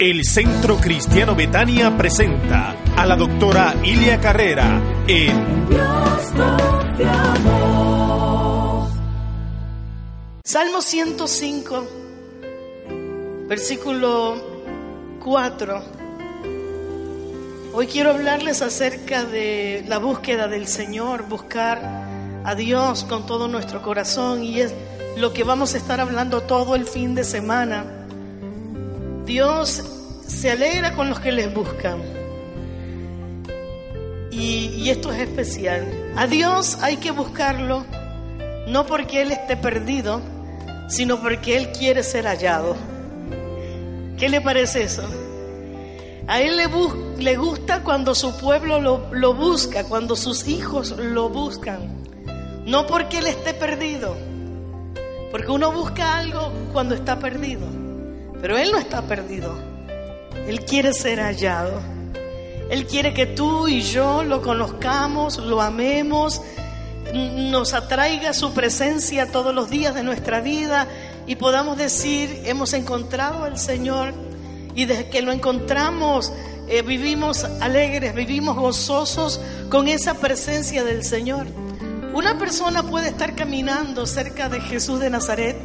El Centro Cristiano Betania presenta a la doctora Ilia Carrera en Dios Salmo 105, versículo 4. Hoy quiero hablarles acerca de la búsqueda del Señor, buscar a Dios con todo nuestro corazón y es lo que vamos a estar hablando todo el fin de semana. Dios se alegra con los que les buscan. Y, esto es especial. A Dios hay que buscarlo no porque Él esté perdido, sino porque Él quiere ser hallado. ¿Qué le parece eso? A Él le, le gusta cuando su pueblo lo, lo busca, cuando sus hijos lo buscan. No porque Él esté perdido, porque uno busca algo cuando está perdido, pero Él no está perdido. Él quiere ser hallado. Él quiere que tú y yo lo conozcamos, lo amemos, nos atraiga su presencia todos los días de nuestra vida y podamos decir, hemos encontrado al Señor y desde que lo encontramos eh, vivimos alegres, vivimos gozosos con esa presencia del Señor. Una persona puede estar caminando cerca de Jesús de Nazaret,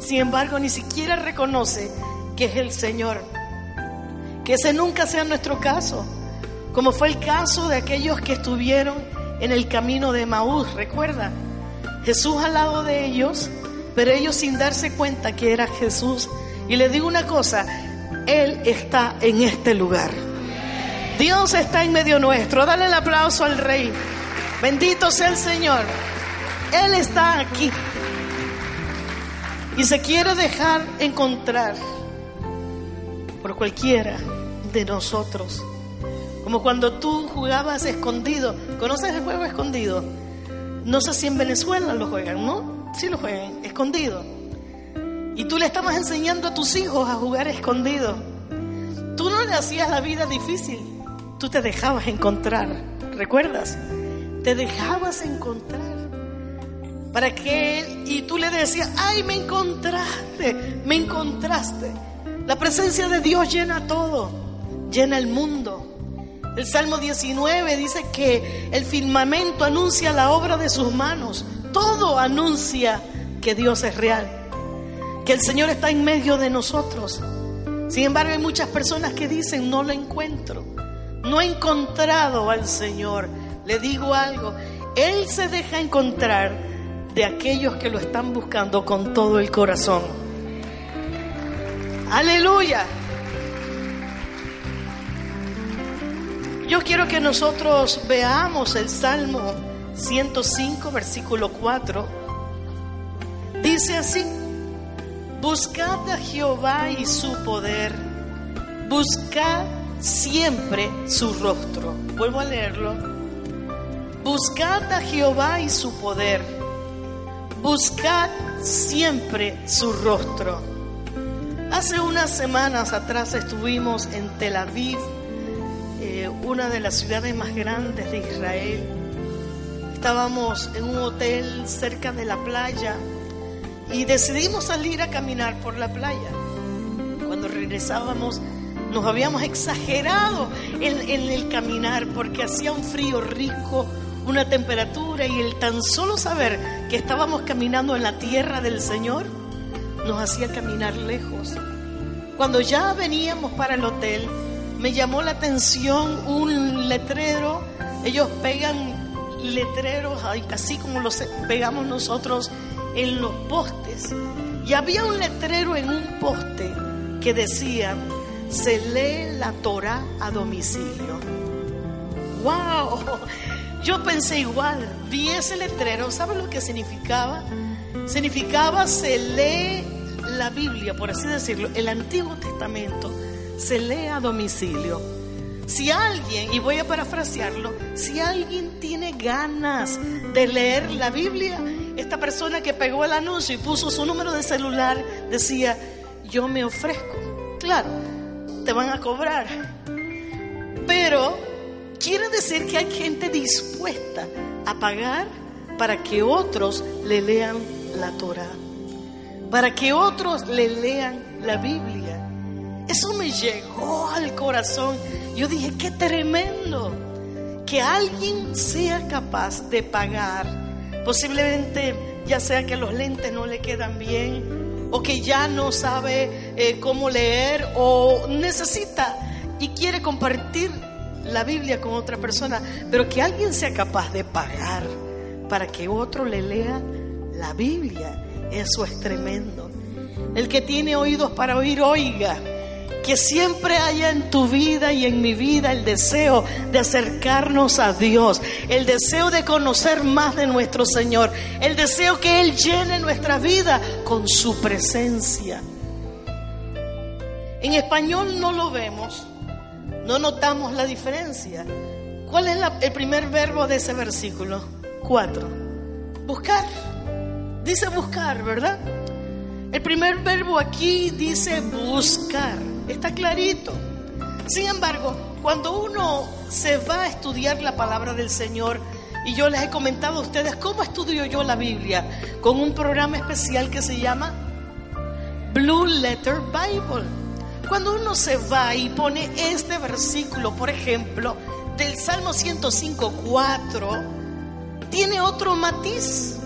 sin embargo ni siquiera reconoce que es el Señor. Que ese nunca sea nuestro caso, como fue el caso de aquellos que estuvieron en el camino de Maús, recuerda. Jesús al lado de ellos, pero ellos sin darse cuenta que era Jesús. Y le digo una cosa, Él está en este lugar. Dios está en medio nuestro. Dale el aplauso al Rey. Bendito sea el Señor. Él está aquí. Y se quiere dejar encontrar por cualquiera de nosotros. Como cuando tú jugabas escondido. ¿Conoces el juego escondido? No sé si en Venezuela lo juegan, ¿no? Sí lo juegan, escondido. Y tú le estabas enseñando a tus hijos a jugar escondido. Tú no le hacías la vida difícil. Tú te dejabas encontrar. ¿Recuerdas? Te dejabas encontrar. Para que él, y tú le decías, ay, me encontraste, me encontraste. La presencia de Dios llena todo, llena el mundo. El Salmo 19 dice que el firmamento anuncia la obra de sus manos. Todo anuncia que Dios es real, que el Señor está en medio de nosotros. Sin embargo, hay muchas personas que dicen, no lo encuentro. No he encontrado al Señor. Le digo algo, Él se deja encontrar de aquellos que lo están buscando con todo el corazón. Aleluya. Yo quiero que nosotros veamos el Salmo 105, versículo 4. Dice así, buscad a Jehová y su poder, buscad siempre su rostro. Vuelvo a leerlo. Buscad a Jehová y su poder, buscad siempre su rostro. Hace unas semanas atrás estuvimos en Tel Aviv, eh, una de las ciudades más grandes de Israel. Estábamos en un hotel cerca de la playa y decidimos salir a caminar por la playa. Cuando regresábamos nos habíamos exagerado en, en el caminar porque hacía un frío rico, una temperatura y el tan solo saber que estábamos caminando en la tierra del Señor nos hacía caminar lejos. Cuando ya veníamos para el hotel, me llamó la atención un letrero. Ellos pegan letreros así como los pegamos nosotros en los postes. Y había un letrero en un poste que decía, se lee la Torah a domicilio. ¡Wow! Yo pensé igual, vi ese letrero, ¿sabe lo que significaba? Significaba se lee la Biblia, por así decirlo, el Antiguo Testamento, se lee a domicilio. Si alguien, y voy a parafrasearlo, si alguien tiene ganas de leer la Biblia, esta persona que pegó el anuncio y puso su número de celular decía, yo me ofrezco. Claro, te van a cobrar. Pero quiere decir que hay gente dispuesta a pagar para que otros le lean la Torah, para que otros le lean la Biblia. Eso me llegó al corazón. Yo dije, qué tremendo que alguien sea capaz de pagar. Posiblemente ya sea que los lentes no le quedan bien o que ya no sabe eh, cómo leer o necesita y quiere compartir la Biblia con otra persona, pero que alguien sea capaz de pagar para que otro le lea la Biblia, eso es tremendo. El que tiene oídos para oír, oiga. Que siempre haya en tu vida y en mi vida el deseo de acercarnos a Dios, el deseo de conocer más de nuestro Señor, el deseo que Él llene nuestra vida con su presencia. En español no lo vemos, no notamos la diferencia. ¿Cuál es el primer verbo de ese versículo? Cuatro. Buscar. Dice buscar, ¿verdad? El primer verbo aquí dice buscar. Está clarito. Sin embargo, cuando uno se va a estudiar la palabra del Señor, y yo les he comentado a ustedes cómo estudio yo la Biblia, con un programa especial que se llama Blue Letter Bible. Cuando uno se va y pone este versículo, por ejemplo, del Salmo 105, 4, tiene otro matiz.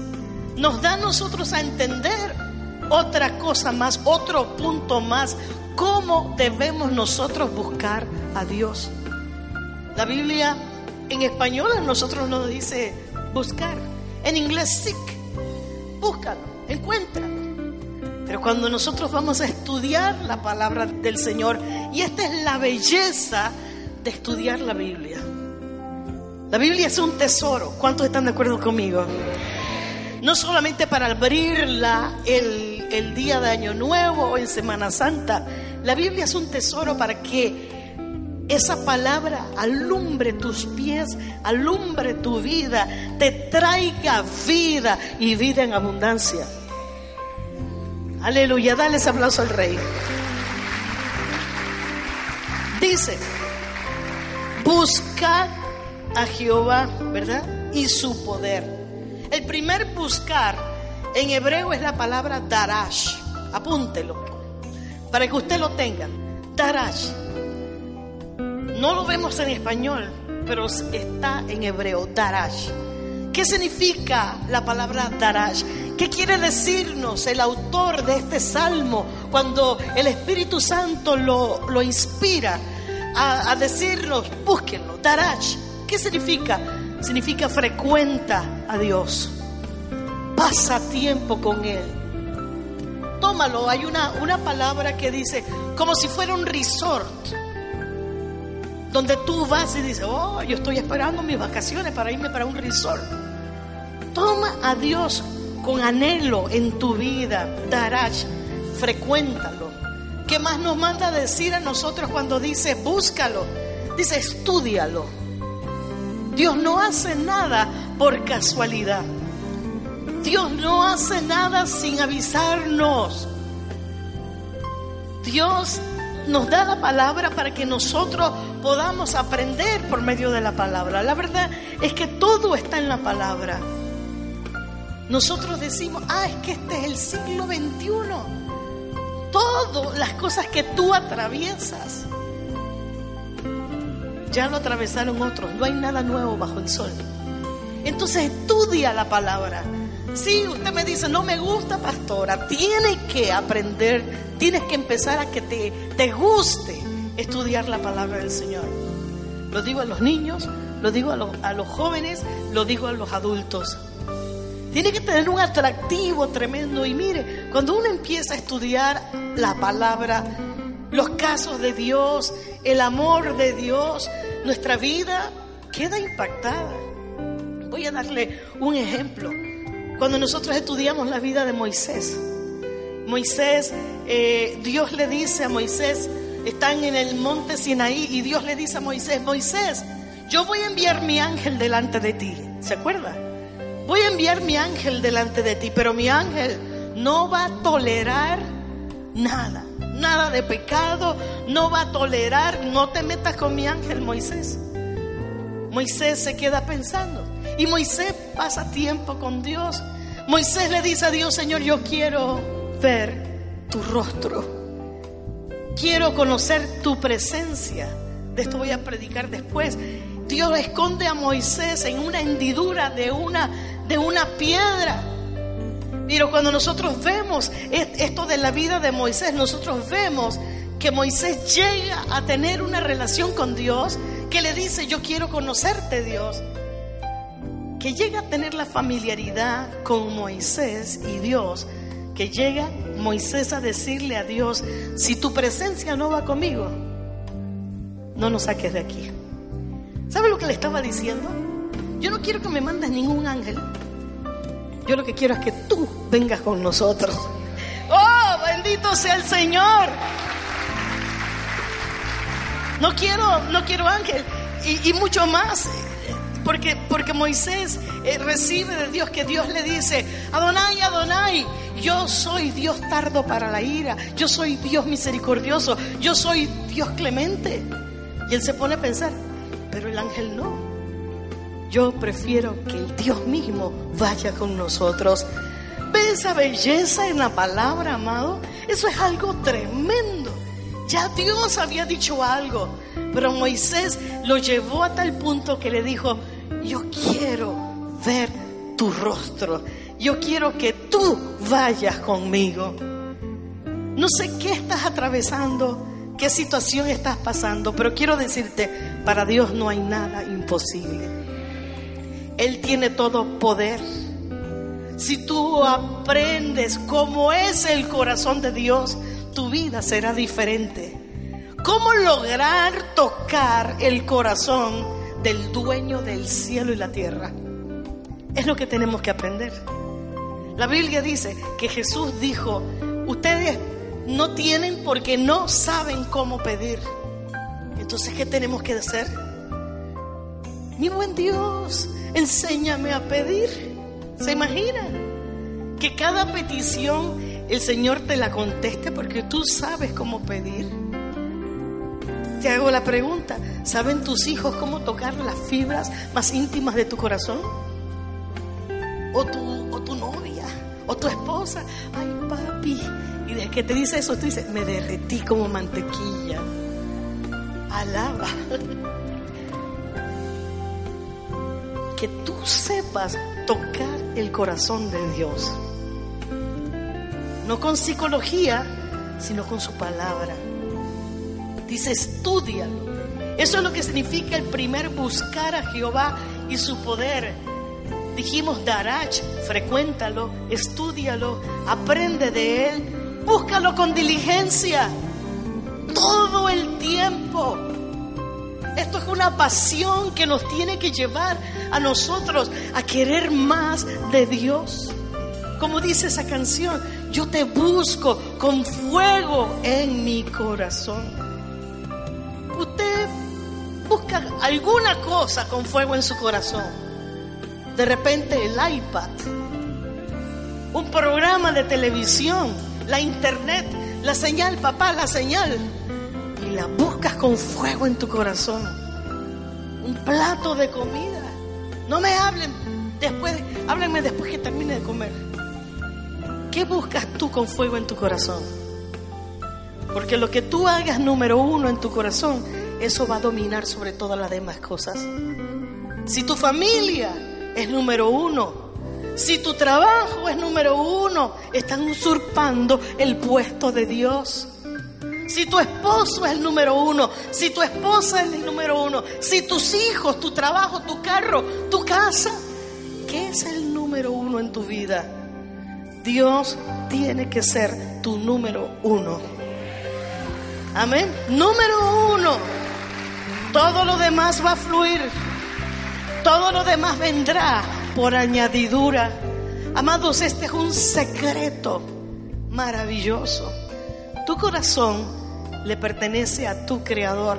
Nos da a nosotros a entender otra cosa más, otro punto más, cómo debemos nosotros buscar a Dios. La Biblia en español a nosotros nos dice buscar, en inglés seek, búscalo, encuéntralo. Pero cuando nosotros vamos a estudiar la palabra del Señor, y esta es la belleza de estudiar la Biblia. La Biblia es un tesoro. ¿Cuántos están de acuerdo conmigo? No solamente para abrirla el, el día de Año Nuevo o en Semana Santa. La Biblia es un tesoro para que esa palabra alumbre tus pies, alumbre tu vida, te traiga vida y vida en abundancia. Aleluya, dale ese aplauso al rey. Dice, buscad a Jehová, ¿verdad? Y su poder. El primer buscar en hebreo es la palabra darash. Apúntelo, para que usted lo tenga. Darash. No lo vemos en español, pero está en hebreo, darash. ¿Qué significa la palabra darash? ¿Qué quiere decirnos el autor de este salmo cuando el Espíritu Santo lo, lo inspira a, a, decirnos, búsquenlo, darash? ¿Qué significa? Significa frecuenta a Dios, pasa tiempo con Él. Tómalo, hay una, una palabra que dice, como si fuera un resort donde tú vas y dices, oh, yo estoy esperando mis vacaciones para irme para un resort. Toma a Dios con anhelo en tu vida, Darash, frecuéntalo. ¿Qué más nos manda decir a nosotros cuando dice búscalo? Dice estudialo. Dios no hace nada por casualidad. Dios no hace nada sin avisarnos. Dios nos da la palabra para que nosotros podamos aprender por medio de la palabra. La verdad es que todo está en la palabra. Nosotros decimos, ah, es que este es el siglo XXI. Todas las cosas que tú atraviesas, ya lo atravesaron otros. No hay nada nuevo bajo el sol. Entonces estudia la palabra. Si usted me dice, no me gusta, pastora, tienes que aprender, tienes que empezar a que te, te guste estudiar la palabra del Señor. Lo digo a los niños, lo digo a los, a los jóvenes, lo digo a los adultos. Tiene que tener un atractivo tremendo. Y mire, cuando uno empieza a estudiar la palabra, los casos de Dios, el amor de Dios, nuestra vida queda impactada. Voy a darle un ejemplo. Cuando nosotros estudiamos la vida de Moisés, Moisés, eh, Dios le dice a Moisés, están en el monte Sinaí y Dios le dice a Moisés, Moisés, yo voy a enviar mi ángel delante de ti. ¿Se acuerda? Voy a enviar mi ángel delante de ti, pero mi ángel no va a tolerar nada, nada de pecado, no va a tolerar, no te metas con mi ángel Moisés. Moisés se queda pensando y Moisés pasa tiempo con Dios. Moisés le dice a Dios, Señor, yo quiero ver tu rostro. Quiero conocer tu presencia. De esto voy a predicar después. Dios esconde a Moisés en una hendidura de una, de una piedra. Pero cuando nosotros vemos esto de la vida de Moisés, nosotros vemos que Moisés llega a tener una relación con Dios, que le dice, yo quiero conocerte Dios. Que llega a tener la familiaridad con Moisés y Dios, que llega Moisés a decirle a Dios, si tu presencia no va conmigo, no nos saques de aquí. ¿Sabe lo que le estaba diciendo? Yo no quiero que me mandes ningún ángel. Yo lo que quiero es que tú vengas con nosotros. Oh, bendito sea el Señor. No quiero, no quiero ángel. Y, y mucho más. Porque, porque Moisés eh, recibe de Dios que Dios le dice, Adonai, Adonai, yo soy Dios tardo para la ira, yo soy Dios misericordioso, yo soy Dios clemente. Y él se pone a pensar, pero el ángel no. Yo prefiero que el Dios mismo vaya con nosotros. ¿Ve esa belleza en la palabra, amado? Eso es algo tremendo. Ya Dios había dicho algo, pero Moisés lo llevó a tal punto que le dijo, yo quiero ver tu rostro. Yo quiero que tú vayas conmigo. No sé qué estás atravesando, qué situación estás pasando, pero quiero decirte, para Dios no hay nada imposible. Él tiene todo poder. Si tú aprendes cómo es el corazón de Dios, tu vida será diferente. ¿Cómo lograr tocar el corazón del dueño del cielo y la tierra? Es lo que tenemos que aprender. La Biblia dice que Jesús dijo, ustedes no tienen porque no saben cómo pedir. Entonces, ¿qué tenemos que hacer? Mi buen Dios, enséñame a pedir. ¿Se imagina? Que cada petición el Señor te la conteste porque tú sabes cómo pedir. Te hago la pregunta, ¿saben tus hijos cómo tocar las fibras más íntimas de tu corazón? ¿O tu, o tu novia? ¿O tu esposa? Ay, papi. Y desde que te dice eso, tú dices, me derretí como mantequilla. Alaba. Que tú sepas tocar el corazón de Dios. No con psicología, sino con su palabra. Dice, estudialo. Eso es lo que significa el primer buscar a Jehová y su poder. Dijimos, Darach, frecuéntalo, estudialo, aprende de él, búscalo con diligencia, todo el tiempo. Esto es una pasión que nos tiene que llevar a nosotros a querer más de Dios. Como dice esa canción, yo te busco con fuego en mi corazón. Alguna cosa con fuego en su corazón. De repente el iPad, un programa de televisión, la internet, la señal, papá, la señal. Y la buscas con fuego en tu corazón. Un plato de comida. No me hablen después, háblenme después que termine de comer. ¿Qué buscas tú con fuego en tu corazón? Porque lo que tú hagas número uno en tu corazón, eso va a dominar sobre todas las demás cosas. Si tu familia es número uno, si tu trabajo es número uno, están usurpando el puesto de Dios. Si tu esposo es el número uno, si tu esposa es el número uno, si tus hijos, tu trabajo, tu carro, tu casa, ¿qué es el número uno en tu vida? Dios tiene que ser tu número uno. Amén. Número uno. Todo lo demás va a fluir. Todo lo demás vendrá por añadidura. Amados, este es un secreto maravilloso. Tu corazón le pertenece a tu creador.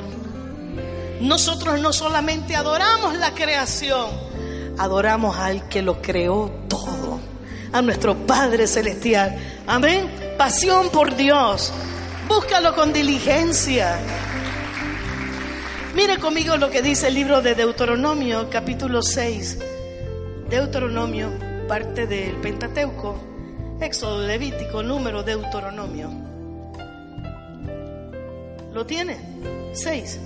Nosotros no solamente adoramos la creación, adoramos al que lo creó todo, a nuestro Padre Celestial. Amén. Pasión por Dios. Búscalo con diligencia. Mire conmigo lo que dice el libro de Deuteronomio, capítulo 6. Deuteronomio, parte del Pentateuco, Éxodo, Levítico, número, Deuteronomio. ¿Lo tiene? 6.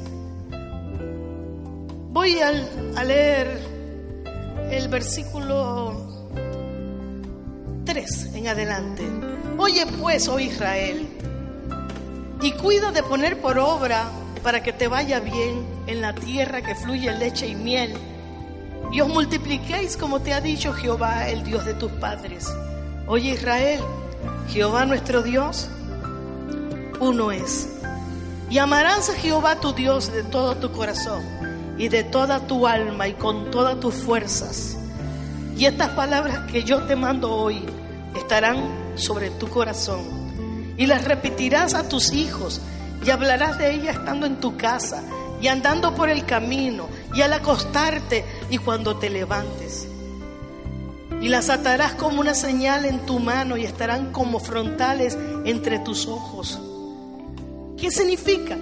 Voy a, leer el versículo 3 en adelante. Oye pues, oh Israel, y cuida de poner por obra para que te vaya bien en la tierra que fluye leche y miel, y os multipliquéis como te ha dicho Jehová, el Dios de tus padres. Oye Israel, Jehová nuestro Dios, uno es. Y amarás a Jehová tu Dios de todo tu corazón y de toda tu alma y con todas tus fuerzas. Y estas palabras que yo te mando hoy estarán sobre tu corazón y las repetirás a tus hijos y hablarás de ella estando en tu casa y andando por el camino y al acostarte y cuando te levantes. Y las atarás como una señal en tu mano y estarán como frontales entre tus ojos. ¿Qué significa?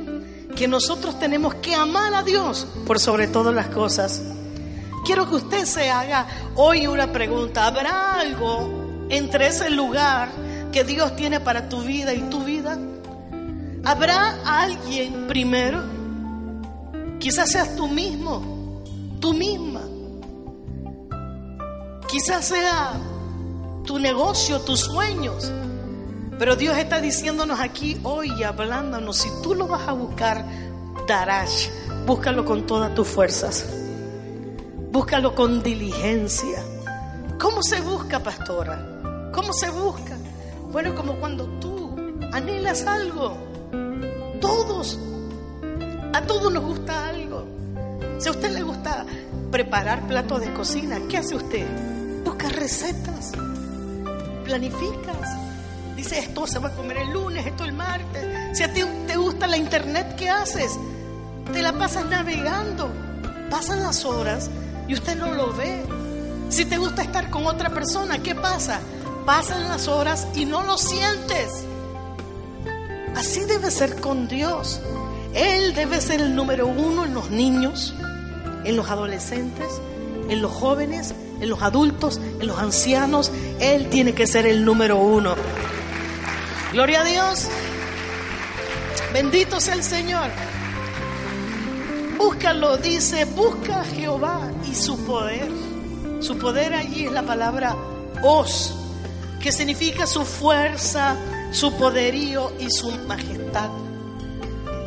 Que nosotros tenemos que amar a Dios por sobre todas las cosas. Quiero que usted se haga hoy una pregunta. ¿Habrá algo entre ese lugar que Dios tiene para tu vida y tu vida? ¿Habrá alguien primero? Quizás seas tú mismo, tú misma. Quizás sea tu negocio, tus sueños. Pero Dios está diciéndonos aquí hoy hablándonos, si tú lo vas a buscar, darás. Búscalo con todas tus fuerzas. Búscalo con diligencia. ¿Cómo se busca, pastora? ¿Cómo se busca? Bueno, como cuando tú anhelas algo todos, a todos nos gusta algo. Si a usted le gusta preparar platos de cocina, ¿qué hace usted? Busca recetas, planificas. Dice, esto se va a comer el lunes, esto el martes. Si a ti te gusta la internet, ¿qué haces? Te la pasas navegando. Pasan las horas y usted no lo ve. Si te gusta estar con otra persona, ¿qué pasa? Pasan las horas y no lo sientes. Así debe ser con Dios. Él debe ser el número uno en los niños, en los adolescentes, en los jóvenes, en los adultos, en los ancianos. Él tiene que ser el número uno. Gloria a Dios. Bendito sea el Señor. Búscalo, dice, busca a Jehová y su poder. Su poder allí es la palabra os, que significa su fuerza, su poderío y su majestad.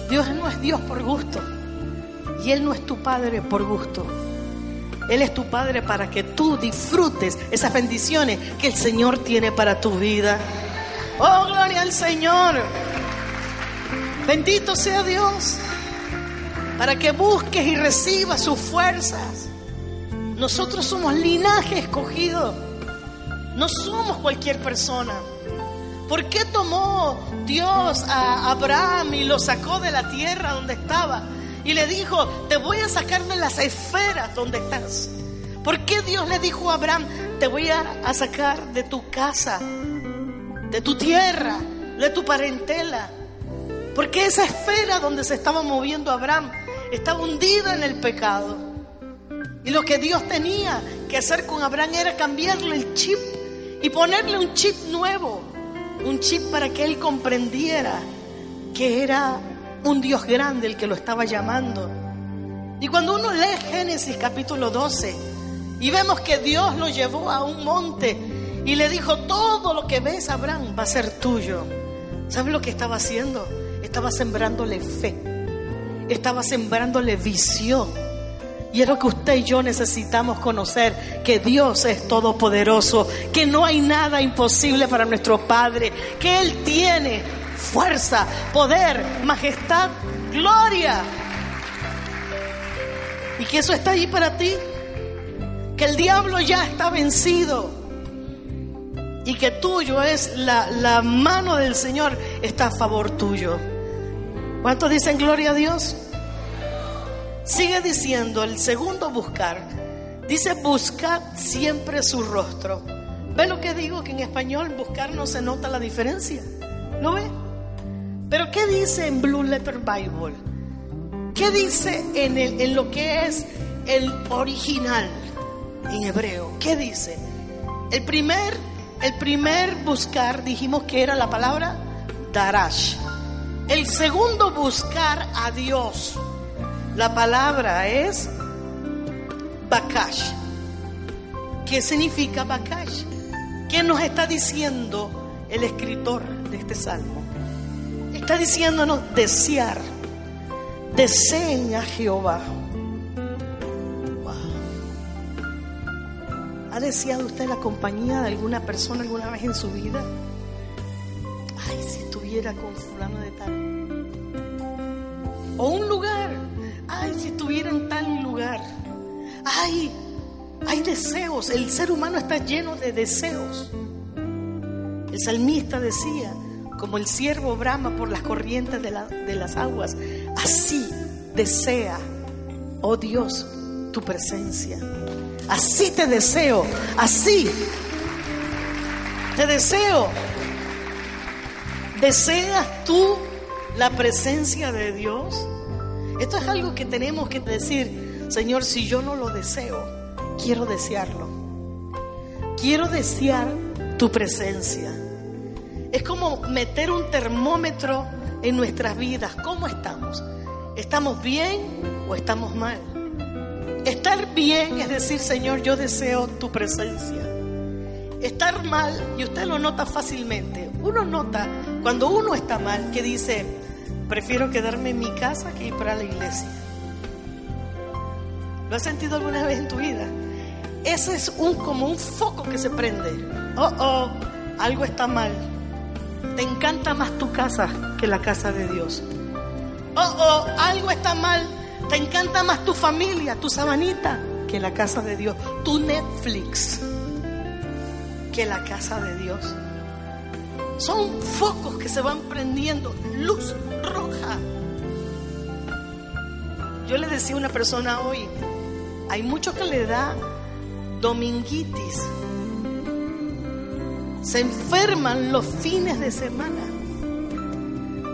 Dios no es Dios por gusto y Él no es tu Padre por gusto. Él es tu Padre para que tú disfrutes esas bendiciones que el Señor tiene para tu vida. Oh, gloria al Señor. Bendito sea Dios. Para que busques y recibas sus fuerzas. Nosotros somos linaje escogido. No somos cualquier persona. ¿Por qué tomó Dios a Abraham y lo sacó de la tierra donde estaba? Y le dijo, te voy a sacar de las esferas donde estás. ¿Por qué Dios le dijo a Abraham, te voy a, sacar de tu casa, de tu tierra, de tu parentela? Porque esa esfera donde se estaba moviendo Abraham estaba hundida en el pecado. Y lo que Dios tenía que hacer con Abraham era cambiarle el chip y ponerle un chip nuevo un chip para que él comprendiera que era un Dios grande el que lo estaba llamando. Y cuando uno lee Génesis capítulo 12 y vemos que Dios lo llevó a un monte y le dijo, todo lo que ves, Abraham, va a ser tuyo. ¿Sabes lo que estaba haciendo? Estaba sembrándole fe, estaba sembrándole visión y es lo que usted y yo necesitamos conocer, que Dios es todopoderoso, que no hay nada imposible para nuestro Padre, que Él tiene fuerza, poder, majestad, gloria. Y que eso está ahí para ti, que el diablo ya está vencido y que tuyo es la, la mano del Señor, está a favor tuyo. ¿Cuántos dicen gloria a Dios? Sigue diciendo el segundo buscar. Dice buscad siempre su rostro. ¿Ve lo que digo? Que en español buscar no se nota la diferencia. ¿Lo ve? Pero ¿qué dice en Blue Letter Bible? ¿Qué dice en, el, en lo que es el original en hebreo? ¿Qué dice? El primer, el primer buscar dijimos que era la palabra darash. El segundo buscar a Dios. La palabra es bakash. ¿Qué significa bakash? ¿Qué nos está diciendo el escritor de este salmo? Está diciéndonos desear. Deseen a Jehová. ¿Ha deseado usted la compañía de alguna persona alguna vez en su vida? Ay, si estuviera con fulano de tal. O un lugar. Ay, si estuviera en tal lugar. Ay, hay deseos. El ser humano está lleno de deseos. El salmista decía, como el siervo brama por las corrientes de, las aguas, así desea, oh Dios, tu presencia. Así te deseo, así te deseo. ¿Deseas tú la presencia de Dios? Esto es algo que tenemos que decir, Señor, si yo no lo deseo, quiero desearlo. Quiero desear tu presencia. Es como meter un termómetro en nuestras vidas. ¿Cómo estamos? ¿Estamos bien o estamos mal? Estar bien es decir, Señor, yo deseo tu presencia. Estar mal, y usted lo nota fácilmente, uno nota cuando uno está mal que dice, prefiero quedarme en mi casa que ir para la iglesia. ¿Lo has sentido alguna vez en tu vida? Ese es un, como un foco que se prende. Oh, oh, algo está mal. Te encanta más tu casa que la casa de Dios. Oh, oh, algo está mal. Te encanta más tu familia, tu sabanita, que la casa de Dios. Tu Netflix, que la casa de Dios. Son focos que se van prendiendo. Luz roja. Yo le decía a una persona hoy, hay mucho que le da dominguitis. Se enferman los fines de semana.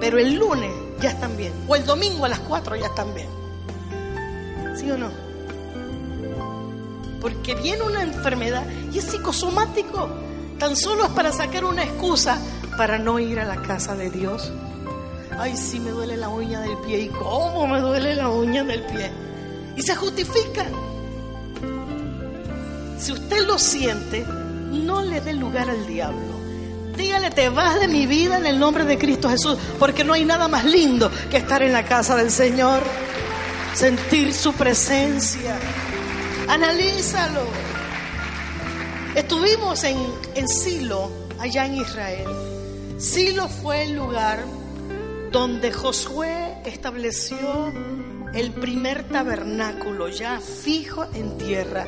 Pero el lunes ya están bien. O el domingo a las 4 ya están bien. ¿Sí o no? Porque viene una enfermedad y es psicosomático. Tan solo es para sacar una excusa para no ir a la casa de Dios. Ay, sí me duele la uña del pie. ¿Y cómo me duele la uña del pie? Y se justifican. Si usted lo siente, no le dé lugar al diablo. Dígale, te vas de mi vida en el nombre de Cristo Jesús, porque no hay nada más lindo que estar en la casa del Señor, sentir su presencia. Analízalo. Estuvimos en, en Silo, allá en Israel. Silo fue el lugar donde Josué estableció el primer tabernáculo ya fijo en tierra,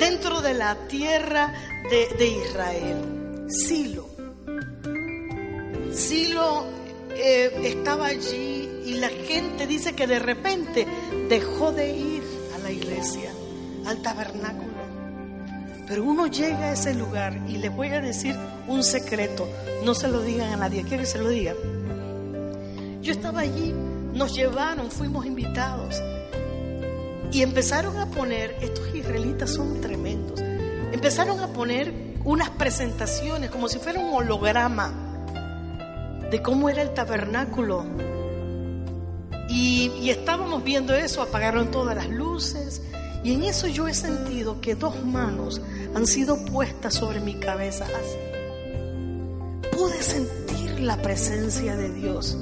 dentro de la tierra de, Israel. Silo. Silo eh, estaba allí y la gente dice que de repente dejó de ir a la iglesia, al tabernáculo. Pero uno llega a ese lugar y le voy a decir un secreto, no se lo digan a nadie, quiero que se lo digan. Yo estaba allí, nos llevaron, fuimos invitados y empezaron a poner, estos israelitas son tremendos, empezaron a poner unas presentaciones como si fuera un holograma de cómo era el tabernáculo. Y, estábamos viendo eso, apagaron todas las luces. Y en eso yo he sentido que dos manos han sido puestas sobre mi cabeza así. Pude sentir la presencia de Dios.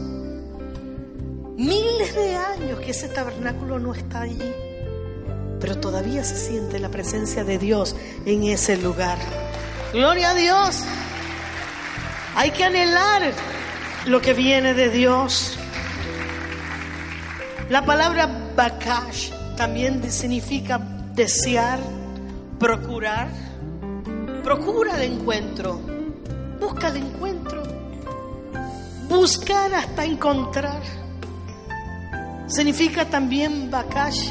Miles de años que ese tabernáculo no está allí. Pero todavía se siente la presencia de Dios en ese lugar. Gloria a Dios. Hay que anhelar lo que viene de Dios. La palabra bakash también significa desear, procurar. Procura el encuentro, busca el encuentro, buscar hasta encontrar. Significa también Bakash.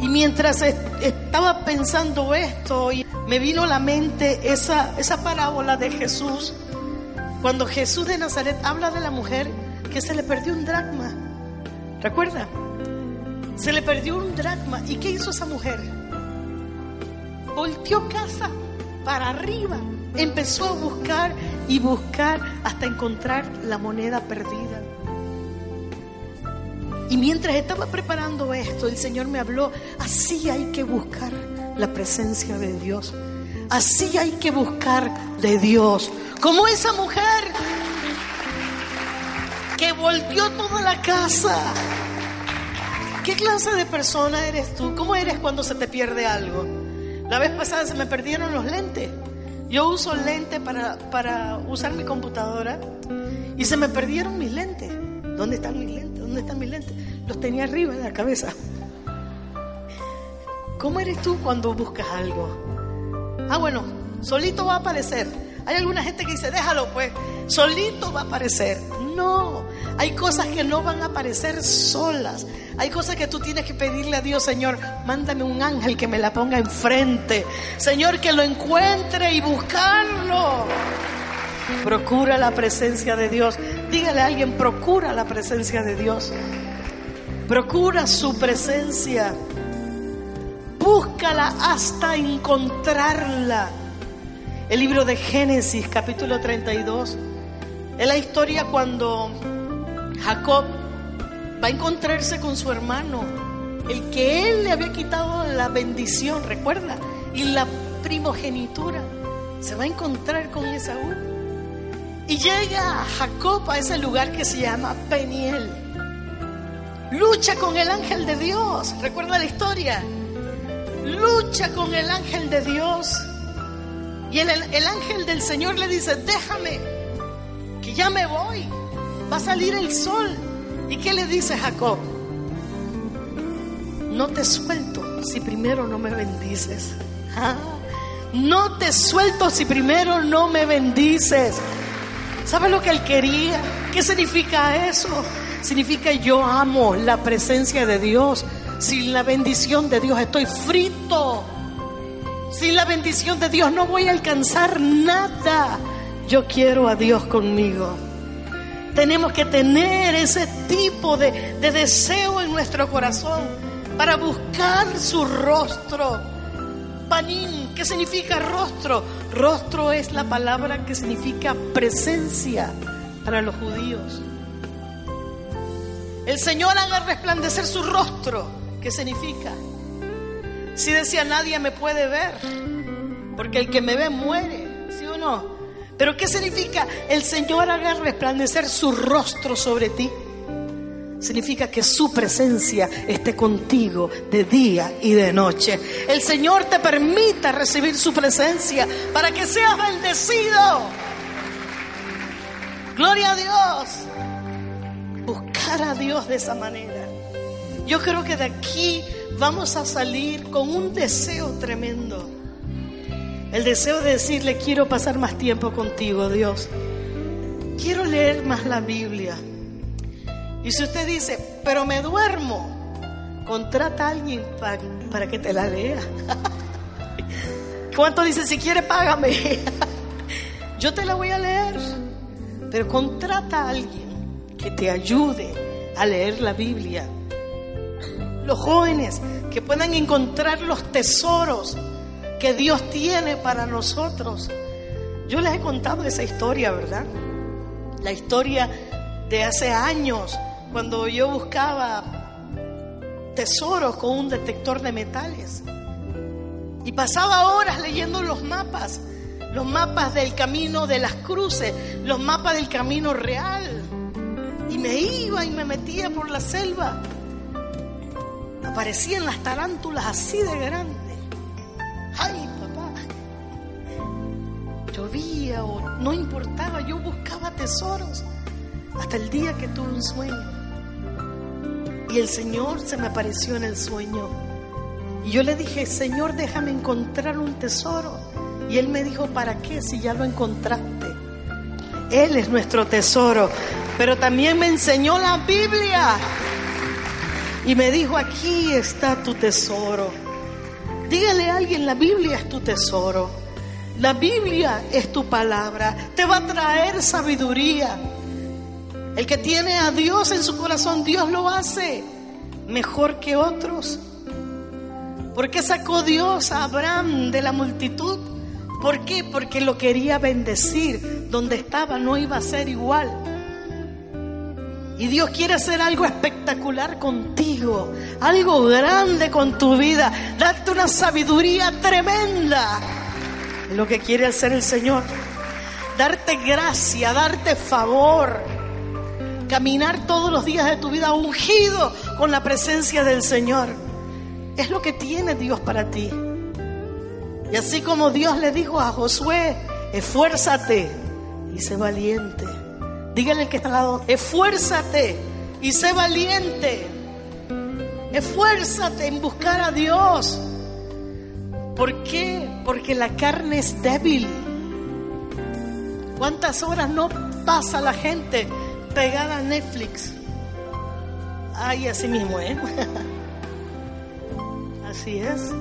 Y mientras estaba pensando esto, me vino a la mente esa, esa parábola de Jesús, cuando Jesús de Nazaret habla de la mujer que se le perdió un dracma. ¿Recuerda? Se le perdió un dracma. ¿Y qué hizo esa mujer? Volteó casa para arriba. Empezó a buscar y buscar hasta encontrar la moneda perdida. Y mientras estaba preparando esto, el Señor me habló, así hay que buscar la presencia de Dios. Así hay que buscar de Dios. Como esa mujer que volteó toda la casa. ¿Qué clase de persona eres tú? ¿Cómo eres cuando se te pierde algo? La vez pasada se me perdieron los lentes. Yo uso lentes para, para usar mi computadora y se me perdieron mis lentes. ¿Dónde están mis lentes? ¿Dónde están mis lentes? Los tenía arriba de la cabeza. ¿Cómo eres tú cuando buscas algo? Ah, bueno, solito va a aparecer. Hay alguna gente que dice, déjalo pues, solito va a aparecer. No, hay cosas que no van a aparecer solas. Hay cosas que tú tienes que pedirle a Dios, Señor, mándame un ángel que me la ponga enfrente. Señor, que lo encuentre y buscarlo. Procura la presencia de Dios. Dígale a alguien, procura la presencia de Dios. Procura su presencia. Búscala hasta encontrarla. El libro de Génesis, capítulo 32, es la historia cuando Jacob va a encontrarse con su hermano, el que él le había quitado la bendición, recuerda, y la primogenitura. Se va a encontrar con Esaú. Y llega Jacob a ese lugar que se llama Peniel. Lucha con el ángel de Dios. ¿Recuerda la historia? Lucha con el ángel de Dios. Y el, el, ángel del Señor le dice, déjame, que ya me voy. Va a salir el sol. ¿Y qué le dice Jacob? No te suelto si primero no me bendices. Ah, no te suelto si primero no me bendices. ¿Sabe lo que él quería? ¿Qué significa eso? Significa yo amo la presencia de Dios. Sin la bendición de Dios estoy frito. Sin la bendición de Dios no voy a alcanzar nada. Yo quiero a Dios conmigo. Tenemos que tener ese tipo de, de deseo en nuestro corazón para buscar su rostro Panín, ¿qué significa rostro? Rostro es la palabra que significa presencia para los judíos. El Señor haga resplandecer su rostro, ¿qué significa? Si decía nadie me puede ver, porque el que me ve muere, ¿sí o no? Pero ¿qué significa? El Señor haga resplandecer su rostro sobre ti significa que su presencia esté contigo de día y de noche. El Señor te permita recibir su presencia para que seas bendecido. Gloria a Dios. Buscar a Dios de esa manera. Yo creo que de aquí vamos a salir con un deseo tremendo. El deseo de decirle, quiero pasar más tiempo contigo, Dios. Quiero leer más la Biblia. Y si usted dice, pero me duermo, contrata a alguien para, que te la lea. ¿Cuánto dice? Si quiere, págame. Yo te la voy a leer. Pero contrata a alguien que te ayude a leer la Biblia. Los jóvenes que puedan encontrar los tesoros que Dios tiene para nosotros. Yo les he contado esa historia, ¿verdad? La historia de hace años cuando yo buscaba tesoros con un detector de metales. Y pasaba horas leyendo los mapas, los mapas del camino de las cruces, los mapas del camino real. Y me iba y me metía por la selva. Aparecían las tarántulas así de grandes. ¡Ay, papá! Llovía o no importaba, yo buscaba tesoros hasta el día que tuve un sueño. Y el Señor se me apareció en el sueño. Y yo le dije, Señor, déjame encontrar un tesoro. Y Él me dijo, ¿para qué si ya lo encontraste? Él es nuestro tesoro. Pero también me enseñó la Biblia. y me dijo, aquí está tu tesoro. Dígale a alguien, la Biblia es tu tesoro. La Biblia es tu palabra. Te va a traer sabiduría. El que tiene a Dios en su corazón, Dios lo hace mejor que otros. ¿Por qué sacó Dios a Abraham de la multitud? ¿Por qué? Porque lo quería bendecir. Donde estaba no iba a ser igual. Y Dios quiere hacer algo espectacular contigo, algo grande con tu vida, darte una sabiduría tremenda. Lo que quiere hacer el Señor, darte gracia, darte favor, caminar todos los días de tu vida ungido con la presencia del Señor. Es lo que tiene Dios para ti. Y así como Dios le dijo a Josué, esfuérzate y sé valiente. Dígale al que está al lado, esfuérzate y sé valiente. Esfuérzate en buscar a Dios. ¿Por qué? Porque la carne es débil. ¿Cuántas horas no pasa la gente pegada a Netflix? Ay, así mismo, ¿eh? Así es.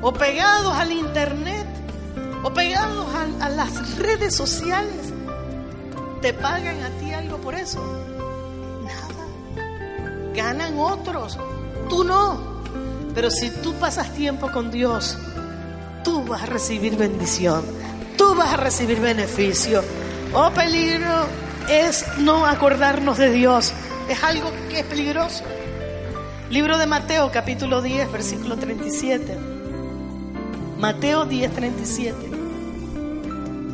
O pegados al internet, o pegados a, a las redes sociales. ¿Te pagan a ti algo por eso? Nada. Ganan otros, tú no. Pero si tú pasas tiempo con Dios, tú vas a recibir bendición, tú vas a recibir beneficio. Oh, peligro es no acordarnos de Dios. Es algo que es peligroso. Libro de Mateo, capítulo 10, versículo 37. Mateo 10, 37.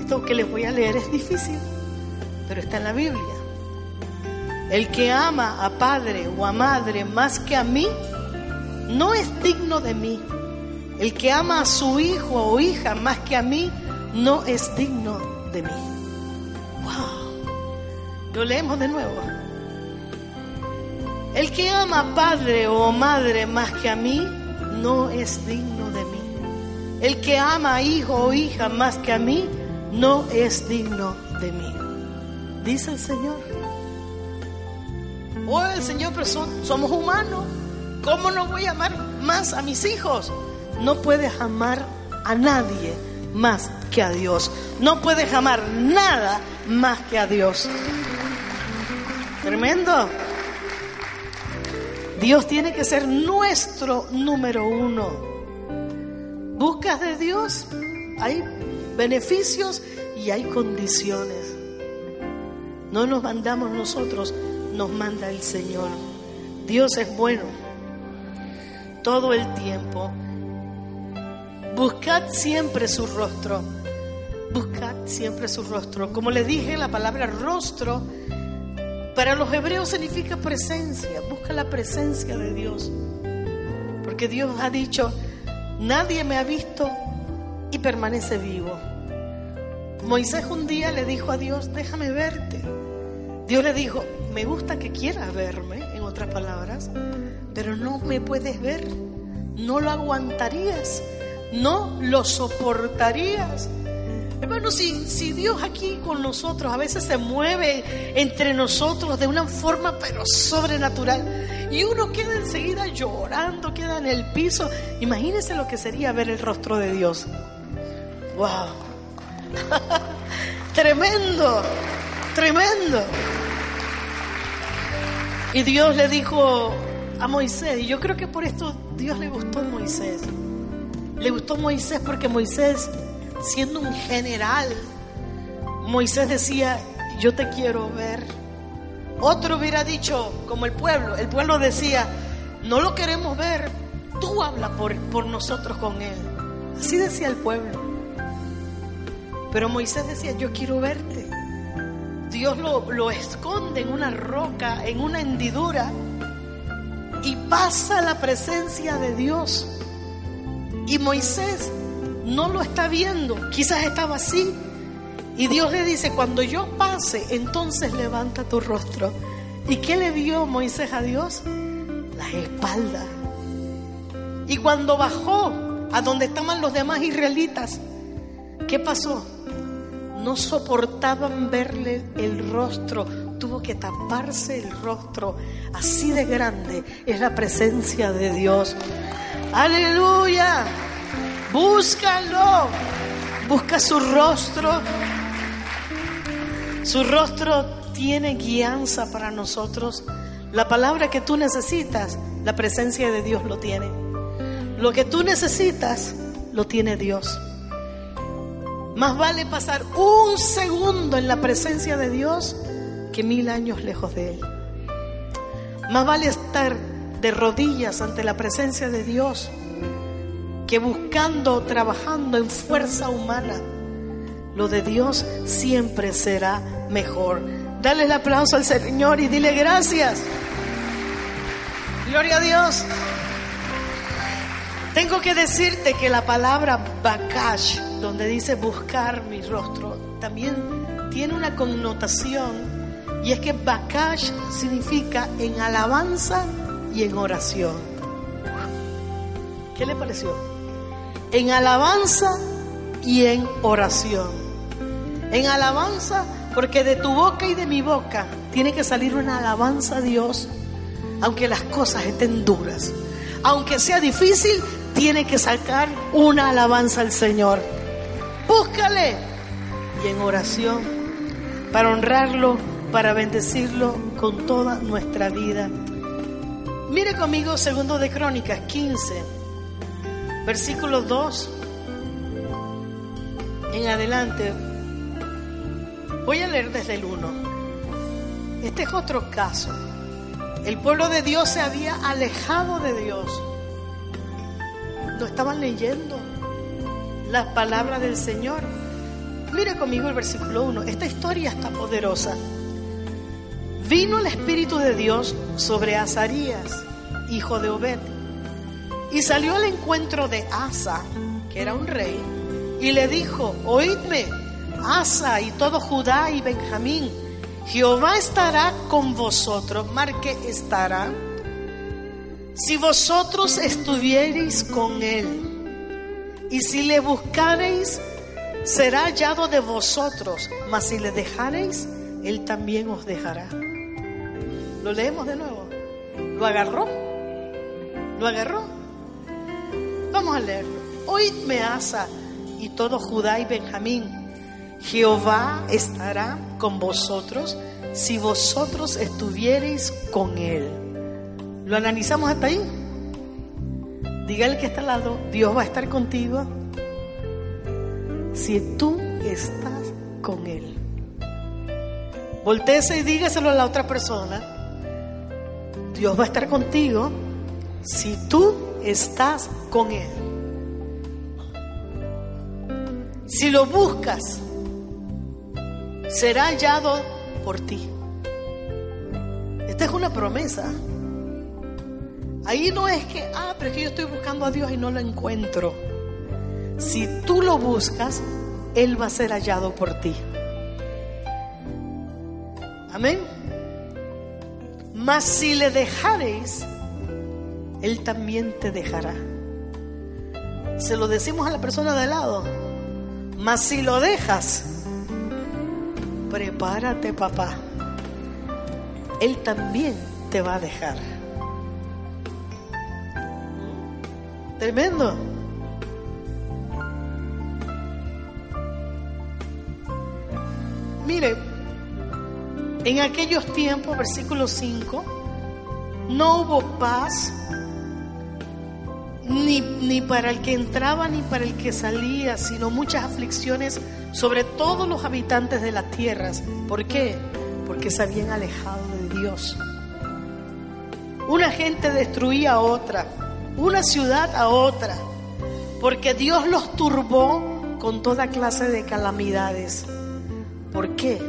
Esto que les voy a leer es difícil, pero está en la Biblia. El que ama a padre o a madre más que a mí, no es digno de mí. El que ama a su hijo o hija más que a mí, no es digno de mí. Lo leemos de nuevo. El que ama padre o madre más que a mí, no es digno de mí. El que ama hijo o hija más que a mí, no es digno de mí. Dice el Señor. Oh, el Señor, pero somos humanos. ¿Cómo no voy a amar más a mis hijos? No puedes amar a nadie más que a Dios. No puedes amar nada más que a Dios. Tremendo. Dios tiene que ser nuestro número uno. Buscas de Dios, hay beneficios y hay condiciones. No nos mandamos nosotros, nos manda el Señor. Dios es bueno todo el tiempo. Buscad siempre su rostro. Buscad siempre su rostro. Como les dije, la palabra rostro para los hebreos significa presencia. Busca la presencia de Dios. Porque Dios ha dicho, nadie me ha visto y permanece vivo. Moisés un día le dijo a Dios, déjame verte. Dios le dijo, me gusta que quieras verme, en otras palabras, pero no me puedes ver, no lo aguantarías, no lo soportarías. Hermano, si, si Dios aquí con nosotros a veces se mueve entre nosotros de una forma pero sobrenatural y uno queda enseguida llorando, queda en el piso, imagínese lo que sería ver el rostro de Dios. ¡Wow! tremendo, tremendo. Y Dios le dijo a Moisés, y yo creo que por esto Dios le gustó a Moisés. Le gustó a Moisés porque Moisés, siendo un general, Moisés decía, yo te quiero ver. Otro hubiera dicho, como el pueblo, el pueblo decía, no lo queremos ver, tú habla por, por nosotros con él. Así decía el pueblo. Pero Moisés decía, yo quiero verte. Dios lo, lo, esconde en una roca, en una hendidura, y pasa la presencia de Dios. Y Moisés no lo está viendo, quizás estaba así. Y Dios le dice, cuando yo pase, entonces levanta tu rostro. ¿Y qué le vio Moisés a Dios? La espalda. Y cuando bajó a donde estaban los demás israelitas, ¿qué pasó? no soportaban verle el rostro tuvo que taparse el rostro. Así de grande es la presencia de Dios. Aleluya. Búscalo. Busca su rostro. Su rostro tiene guianza para nosotros. La palabra que tú necesitas, la presencia de Dios lo tiene. Lo que tú necesitas, lo tiene Dios. Más vale pasar un segundo en la presencia de Dios que mil años lejos de Él. Más vale estar de rodillas ante la presencia de Dios que buscando, trabajando en fuerza humana. Lo de Dios siempre será mejor. Dale el aplauso al Señor y dile gracias. Gloria a Dios. Tengo que decirte que la palabra bakash, donde dice buscar mi rostro, también tiene una connotación y es que bakash significa en alabanza y en oración. ¿Qué le pareció? En alabanza y en oración. En alabanza porque de tu boca y de mi boca tiene que salir una alabanza a Dios, aunque las cosas estén duras. Aunque sea difícil, tiene que sacar una alabanza al Señor. Búscale. Y en oración, para honrarlo, para bendecirlo con toda nuestra vida. Mire conmigo segundo de Crónicas 15, versículo 2 en adelante. Voy a leer desde el 1. Este es otro caso. El pueblo de Dios se había alejado de Dios. No estaban leyendo las palabras del Señor. Mire conmigo el versículo 1. Esta historia está poderosa. Vino el Espíritu de Dios sobre Azarías, hijo de Obed, y salió al encuentro de Asa, que era un rey, y le dijo, oídme, Asa y todo Judá y Benjamín, Jehová estará con vosotros, marque estará, si vosotros estuviereis con él, y si le buscareis, será hallado de vosotros, mas si le dejareis, él también os dejará. Lo leemos de nuevo. ¿Lo agarró? ¿Lo agarró? Vamos a leerlo. Oídme Asa y todo Judá y Benjamín. Jehová estará con vosotros si vosotros estuviereis con él. ¿Lo analizamos hasta ahí? Dígale que está al lado, Dios va a estar contigo si tú estás con él. Voltéese y dígaselo a la otra persona. Dios va a estar contigo si tú estás con Él. Si lo buscas, será hallado por ti. Esta es una promesa. Ahí no es que, ah, pero es que yo estoy buscando a Dios y no lo encuentro. Si tú lo buscas, Él va a ser hallado por ti. Amén. Mas si le dejareis, Él también te dejará. Se lo decimos a la persona de lado. Mas si lo dejas, prepárate papá. Él también te va a dejar. Tremendo. Mire, en aquellos tiempos, versículo 5, no hubo paz ni, ni, para el que entraba ni para el que salía, sino muchas aflicciones sobre todos los habitantes de las tierras. ¿Por qué? Porque se habían alejado de Dios. Una gente destruía a otra, una ciudad a otra, porque Dios los turbó con toda clase de calamidades. ¿Por qué?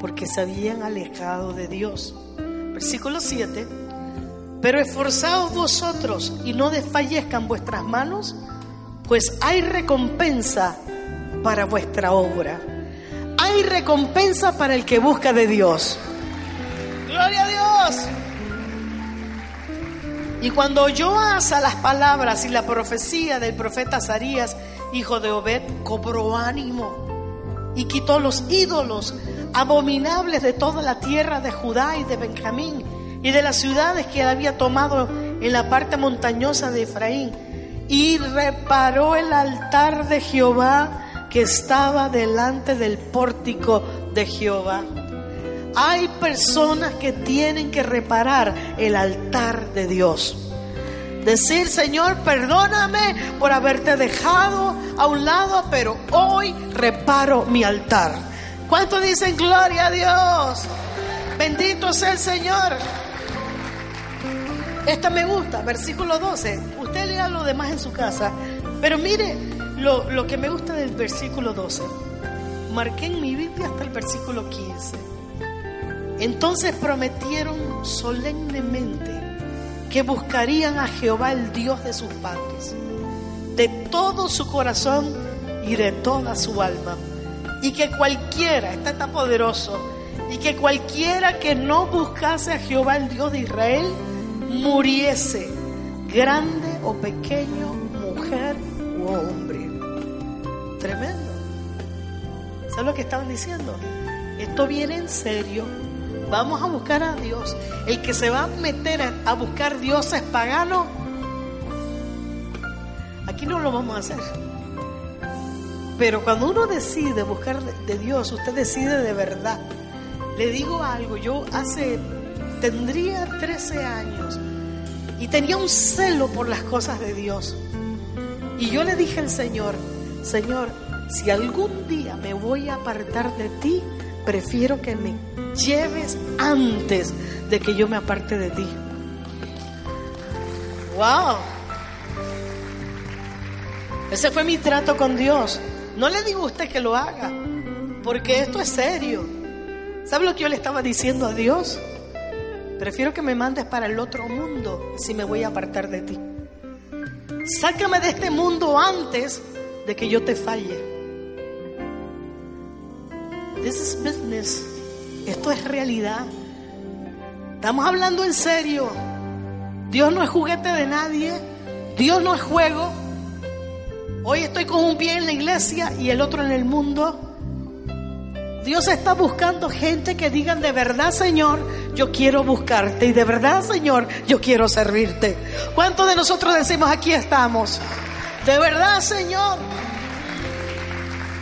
Porque se habían alejado de Dios. Versículo 7. Pero esforzaos vosotros y no desfallezcan vuestras manos, pues hay recompensa para vuestra obra. Hay recompensa para el que busca de Dios. Gloria a Dios. Y cuando oyó Asa las palabras y la profecía del profeta Azarías, hijo de Obed, cobró ánimo y quitó los ídolos abominables de toda la tierra de Judá y de Benjamín y de las ciudades que había tomado en la parte montañosa de Efraín. Y reparó el altar de Jehová que estaba delante del pórtico de Jehová. Hay personas que tienen que reparar el altar de Dios. Decir, Señor, perdóname por haberte dejado a un lado, pero hoy reparo mi altar. ¿Cuánto dicen gloria a Dios? Bendito sea el Señor. Esta me gusta, versículo 12. Usted lea lo demás en su casa, pero mire lo, lo que me gusta del versículo 12. Marqué en mi Biblia hasta el versículo 15. Entonces prometieron solemnemente que buscarían a Jehová, el Dios de sus padres, de todo su corazón y de toda su alma. Y que cualquiera, está tan poderoso, y que cualquiera que no buscase a Jehová, el Dios de Israel, muriese, grande o pequeño, mujer o hombre. Tremendo. ¿Sabes lo que estaban diciendo? Esto viene en serio Vamos a buscar a Dios. El que se va a meter a buscar dioses paganos, aquí no lo vamos a hacer. Pero cuando uno decide buscar de Dios, usted decide de verdad. Le digo algo, yo hace, tendría 13 años y tenía un celo por las cosas de Dios. Y yo le dije al Señor, Señor, si algún día me voy a apartar de ti, prefiero que me lleves antes de que yo me aparte de ti. ¡Wow! Ese fue mi trato con Dios. No le digo a usted que lo haga, porque esto es serio. ¿Sabe lo que yo le estaba diciendo a Dios? Prefiero que me mandes para el otro mundo si me voy a apartar de ti. Sácame de este mundo antes de que yo te falle. This is business. Esto es realidad. Estamos hablando en serio. Dios no es juguete de nadie. Dios no es juego. Hoy estoy con un pie en la iglesia y el otro en el mundo. Dios está buscando gente que digan de verdad, Señor, yo quiero buscarte y de verdad, Señor, yo quiero servirte. ¿Cuántos de nosotros decimos aquí estamos? De verdad, Señor.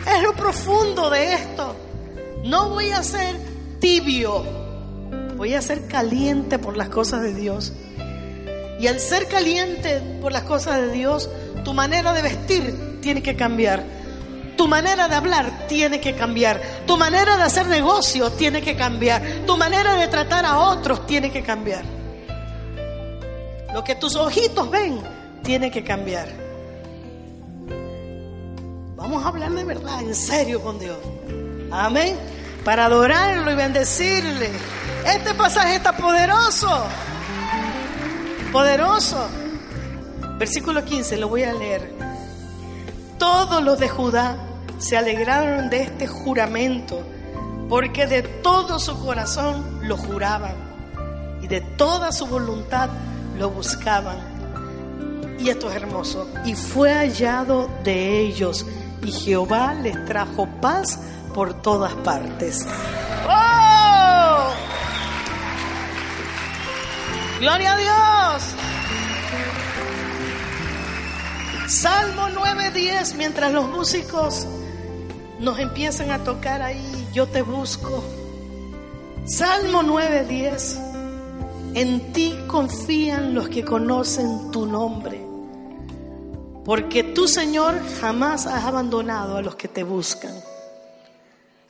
Es lo profundo de esto. No voy a ser tibio, voy a ser caliente por las cosas de Dios. Y al ser caliente por las cosas de Dios, tu manera de vestir tiene que cambiar. Tu manera de hablar tiene que cambiar. Tu manera de hacer negocio tiene que cambiar. Tu manera de tratar a otros tiene que cambiar. Lo que tus ojitos ven tiene que cambiar. Vamos a hablar de verdad, en serio con Dios. Amén. Para adorarlo y bendecirle. Este pasaje está poderoso. Poderoso. Versículo 15, lo voy a leer. Todos los de Judá se alegraron de este juramento, porque de todo su corazón lo juraban y de toda su voluntad lo buscaban. Y esto es hermoso. Y fue hallado de ellos, y Jehová les trajo paz por todas partes. ¡Oh! Gloria a Dios. Salmo 9:10, mientras los músicos nos empiezan a tocar ahí, yo te busco. Salmo 9:10, en ti confían los que conocen tu nombre, porque tú, Señor, jamás has abandonado a los que te buscan.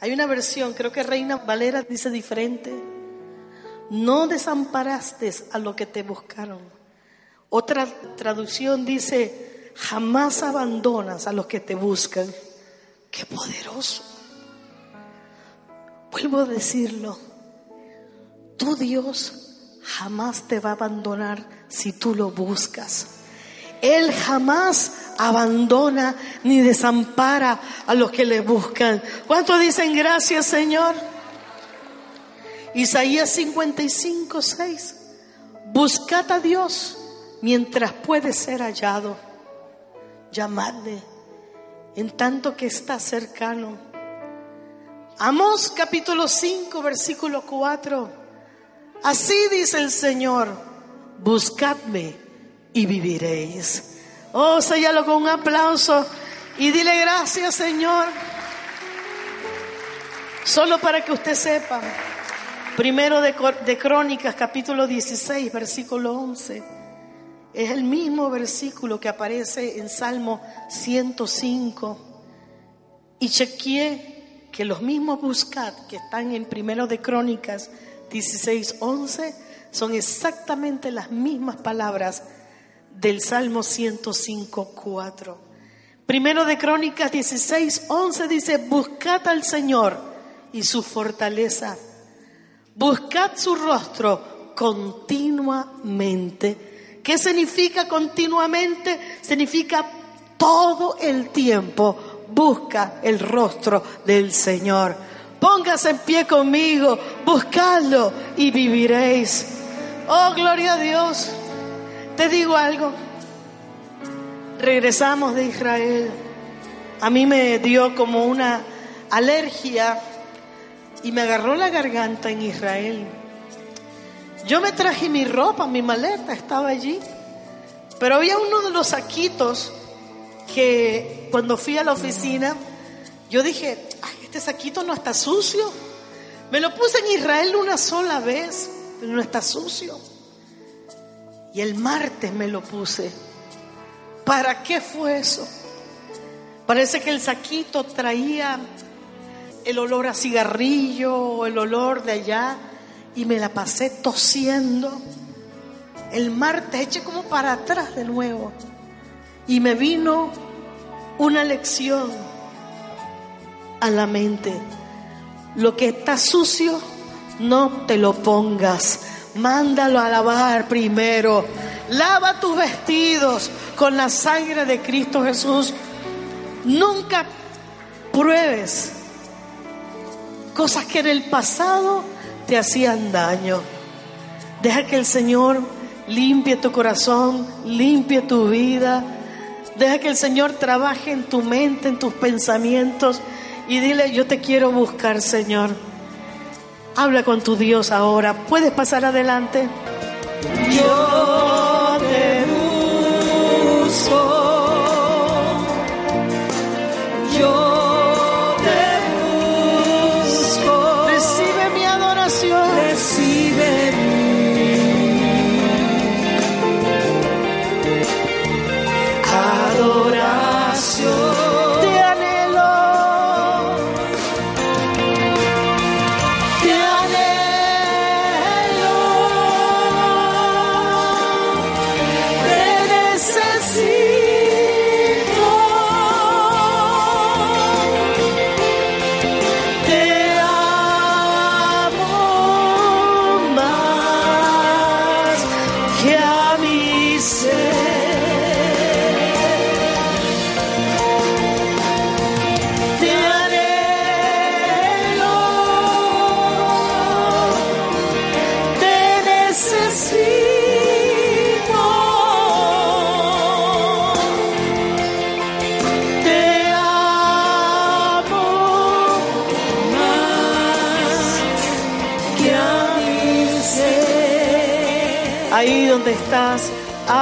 Hay una versión, creo que Reina Valera dice diferente. No desamparaste a lo que te buscaron. Otra traducción dice, jamás abandonas a los que te buscan. Qué poderoso. Vuelvo a decirlo. Tu Dios jamás te va a abandonar si tú lo buscas. Él jamás abandona ni desampara a los que le buscan. ¿Cuántos dicen gracias, Señor? Isaías 55, 6. Buscad a Dios mientras puede ser hallado. Llamadle en tanto que está cercano. Amós capítulo 5, versículo 4. Así dice el Señor, buscadme y viviréis. Oh, sellalo con un aplauso y dile gracias, Señor. Solo para que usted sepa, primero de, de Crónicas, capítulo 16, versículo 11, es el mismo versículo que aparece en Salmo 105. Y chequeé que los mismos buscat que están en primero de Crónicas 16, 11 son exactamente las mismas palabras del Salmo 105, 4. Primero de Crónicas 16, 11 dice, buscad al Señor y su fortaleza. Buscad su rostro continuamente. ¿Qué significa continuamente? Significa todo el tiempo. Busca el rostro del Señor. Póngase en pie conmigo, buscadlo y viviréis. Oh, gloria a Dios. Te digo algo. Regresamos de Israel. A mí me dio como una alergia y me agarró la garganta en Israel. Yo me traje mi ropa, mi maleta estaba allí, pero había uno de los saquitos que cuando fui a la oficina, yo dije, Ay, este saquito no está sucio. Me lo puse en Israel una sola vez, pero no está sucio. Y el martes me lo puse. ¿Para qué fue eso? Parece que el saquito traía el olor a cigarrillo, el olor de allá, y me la pasé tosiendo. El martes eché como para atrás de nuevo. Y me vino una lección a la mente. Lo que está sucio, no te lo pongas. Mándalo a lavar primero. Lava tus vestidos con la sangre de Cristo Jesús. Nunca pruebes cosas que en el pasado te hacían daño. Deja que el Señor limpie tu corazón, limpie tu vida. Deja que el Señor trabaje en tu mente, en tus pensamientos y dile, yo te quiero buscar, Señor. Habla con tu Dios ahora. ¿Puedes pasar adelante? Yo te busco.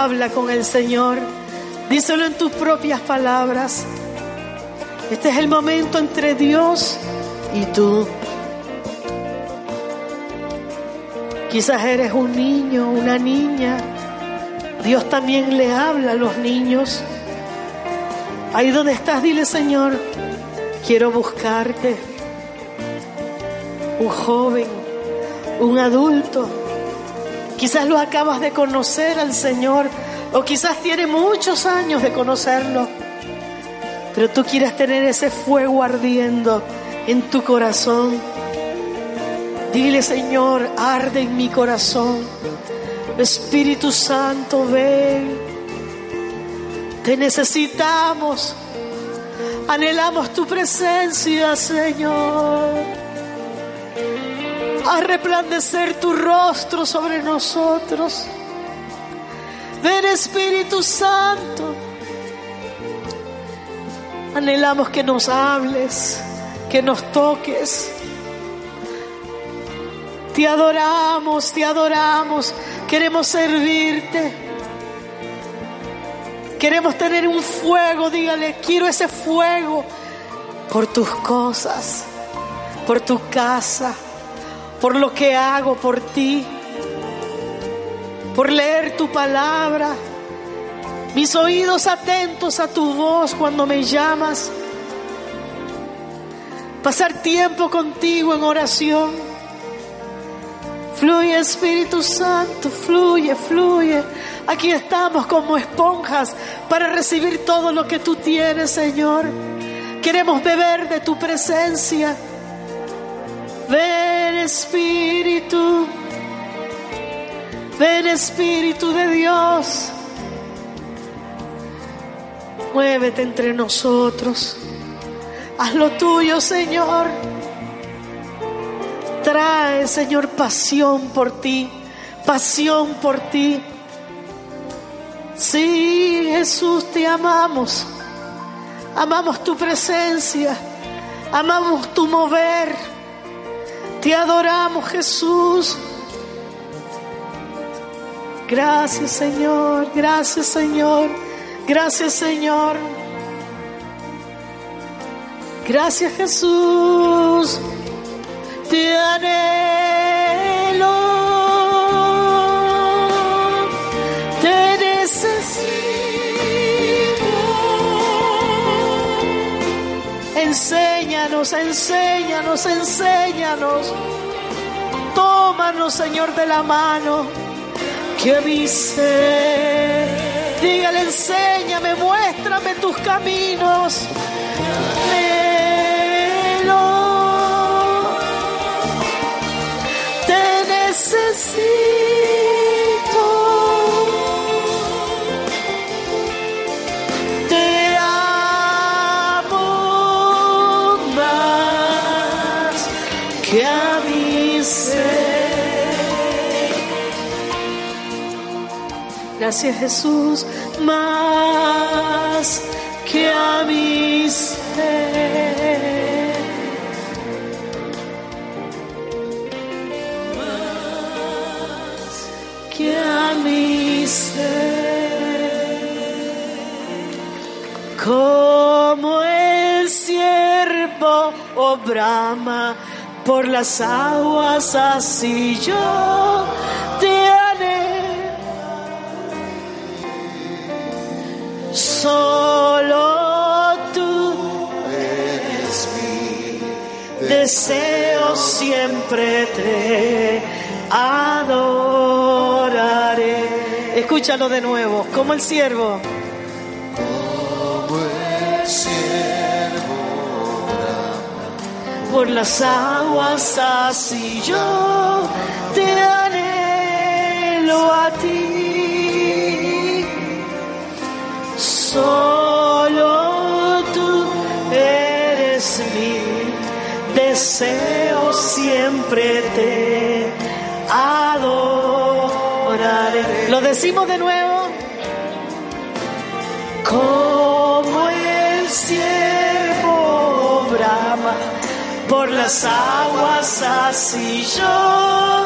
Habla con el Señor. Díselo en tus propias palabras. Este es el momento entre Dios y tú. Quizás eres un niño, una niña. Dios también le habla a los niños. Ahí donde estás, dile Señor, quiero buscarte. Un joven, un adulto Quizás lo acabas de conocer al Señor o quizás tiene muchos años de conocerlo. Pero tú quieres tener ese fuego ardiendo en tu corazón. Dile, Señor, arde en mi corazón. Espíritu Santo, ven. Te necesitamos. Anhelamos tu presencia, Señor a resplandecer tu rostro sobre nosotros. Ven Espíritu Santo. Anhelamos que nos hables, que nos toques. Te adoramos, te adoramos. Queremos servirte. Queremos tener un fuego, dígale, quiero ese fuego por tus cosas, por tu casa, por lo que hago por ti, por leer tu palabra, mis oídos atentos a tu voz cuando me llamas, pasar tiempo contigo en oración. Fluye Espíritu Santo, fluye, fluye. Aquí estamos como esponjas para recibir todo lo que tú tienes, Señor. Queremos beber de tu presencia. Ven Espíritu, ven Espíritu de Dios. Muévete entre nosotros. Haz lo tuyo, Señor. Trae, Señor, pasión por ti, pasión por ti. Sí, Jesús, te amamos. Amamos tu presencia. Amamos tu mover. Te adoramos, Jesús. Gracias, Señor. Gracias, Señor. Gracias, Señor. Gracias, Jesús. Te anhelo. Te necesito. Enséñanos, enséñanos, enséñanos. Tómanos, Señor, de la mano. Que ser Dígale, enséñame, muéstrame tus caminos. Gracias Jesús, más que a mi ser. Más que a mi ser. Como el siervo o brama por las aguas, así yo Solo tú eres mi deseo, siempre te adoraré. Escúchalo de nuevo, como el siervo. Por las aguas así yo te anhelo a ti. Solo tú eres mi deseo, siempre te adoraré. Lo decimos de nuevo. Como el siervo brama por las aguas, así yo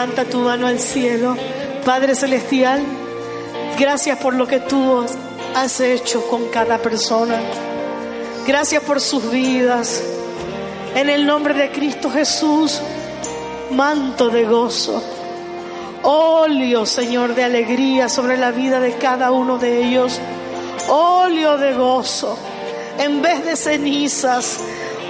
Levanta tu mano al cielo, Padre Celestial. Gracias por lo que tú has hecho con cada persona. Gracias por sus vidas. En el nombre de Cristo Jesús, manto de gozo. Óleo, Señor, de alegría sobre la vida de cada uno de ellos. Óleo de gozo en vez de cenizas.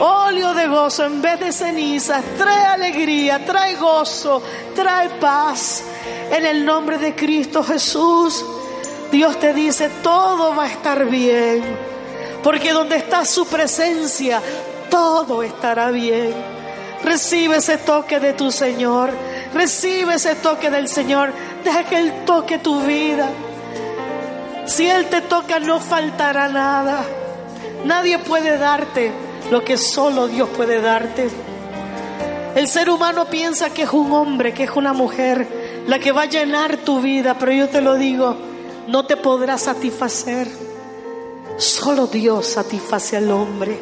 Óleo de gozo en vez de cenizas. Trae alegría, trae gozo, trae paz. En el nombre de Cristo Jesús, Dios te dice, todo va a estar bien. Porque donde está su presencia, todo estará bien. Recibe ese toque de tu Señor. Recibe ese toque del Señor. Deja que Él toque tu vida. Si Él te toca no faltará nada. Nadie puede darte lo que solo Dios puede darte. El ser humano piensa que es un hombre, que es una mujer, la que va a llenar tu vida, pero yo te lo digo, no te podrá satisfacer. Solo Dios satisface al hombre.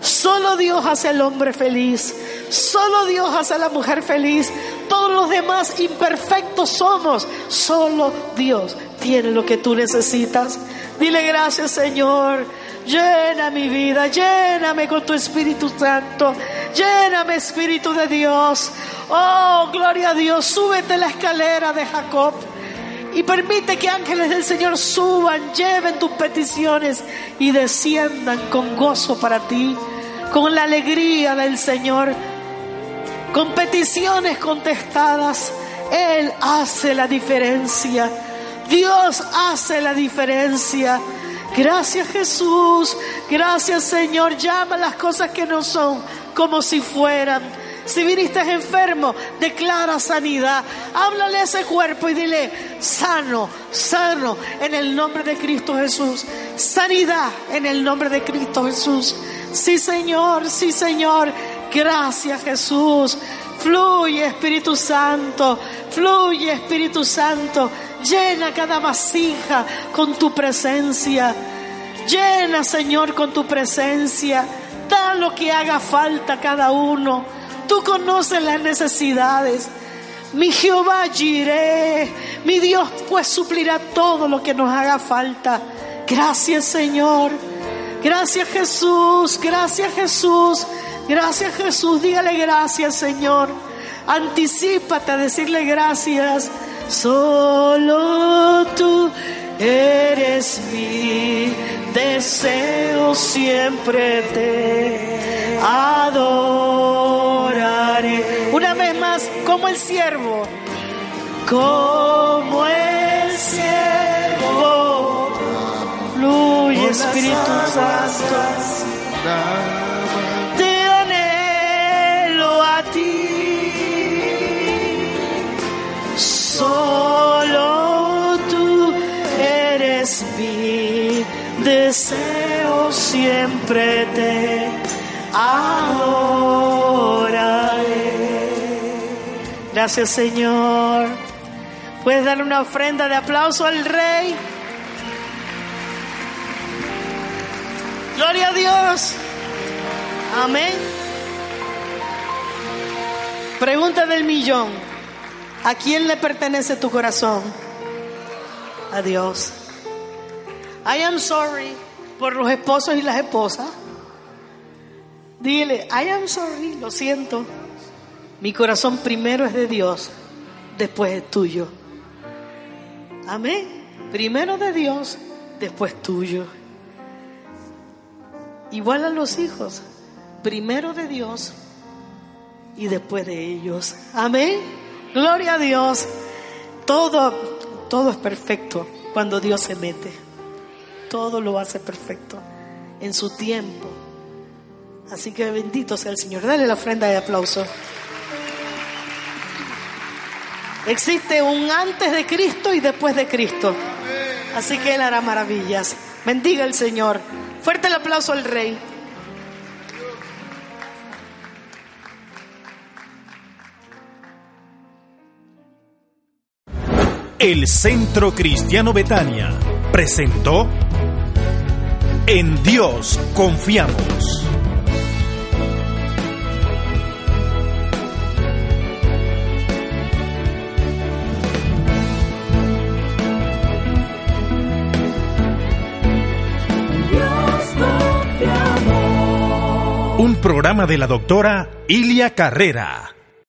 Solo Dios hace al hombre feliz. Solo Dios hace a la mujer feliz. Todos los demás imperfectos somos. Solo Dios tiene lo que tú necesitas. Dile gracias Señor. Llena mi vida, lléname con tu Espíritu Santo. Lléname Espíritu de Dios. Oh, gloria a Dios. Súbete la escalera de Jacob. Y permite que ángeles del Señor suban, lleven tus peticiones y desciendan con gozo para ti, con la alegría del Señor, con peticiones contestadas. Él hace la diferencia. Dios hace la diferencia. Gracias Jesús, gracias Señor. Llama las cosas que no son como si fueran. Si viniste enfermo, declara sanidad. Háblale a ese cuerpo y dile, sano, sano, en el nombre de Cristo Jesús. Sanidad en el nombre de Cristo Jesús. Sí, Señor, sí, Señor. Gracias, Jesús. Fluye, Espíritu Santo. Fluye, Espíritu Santo. Llena cada vasija con tu presencia. Llena, Señor, con tu presencia. Da lo que haga falta cada uno. Tú conoces las necesidades. Mi Jehová giré, mi Dios pues suplirá todo lo que nos haga falta. Gracias Señor, gracias Jesús, gracias Jesús, gracias Jesús. Dígale gracias Señor. Anticípate a decirle gracias. Solo tú eres mi deseo, siempre te adoraré. Una vez más, como el siervo, como el siervo, fluye Espíritu Santo. Deseo, siempre te adoraré. Gracias Señor. Puedes darle una ofrenda de aplauso al Rey. Gloria a Dios. Amén. Pregunta del millón. ¿A quién le pertenece tu corazón? A Dios. I am sorry por los esposos y las esposas. Dile, I am sorry, lo siento. Mi corazón primero es de Dios, después es tuyo. Amén. Primero de Dios, después tuyo. Igual a los hijos, primero de Dios y después de ellos. Amén. Gloria a Dios. Todo, todo es perfecto cuando Dios se mete. Todo lo hace perfecto en su tiempo. Así que bendito sea el Señor. Dale la ofrenda de aplauso. Existe un antes de Cristo y después de Cristo. Así que Él hará maravillas. Bendiga el Señor. Fuerte el aplauso al Rey. El Centro Cristiano Betania presentó En Dios confiamos. Un programa de la doctora Ilia Carrera.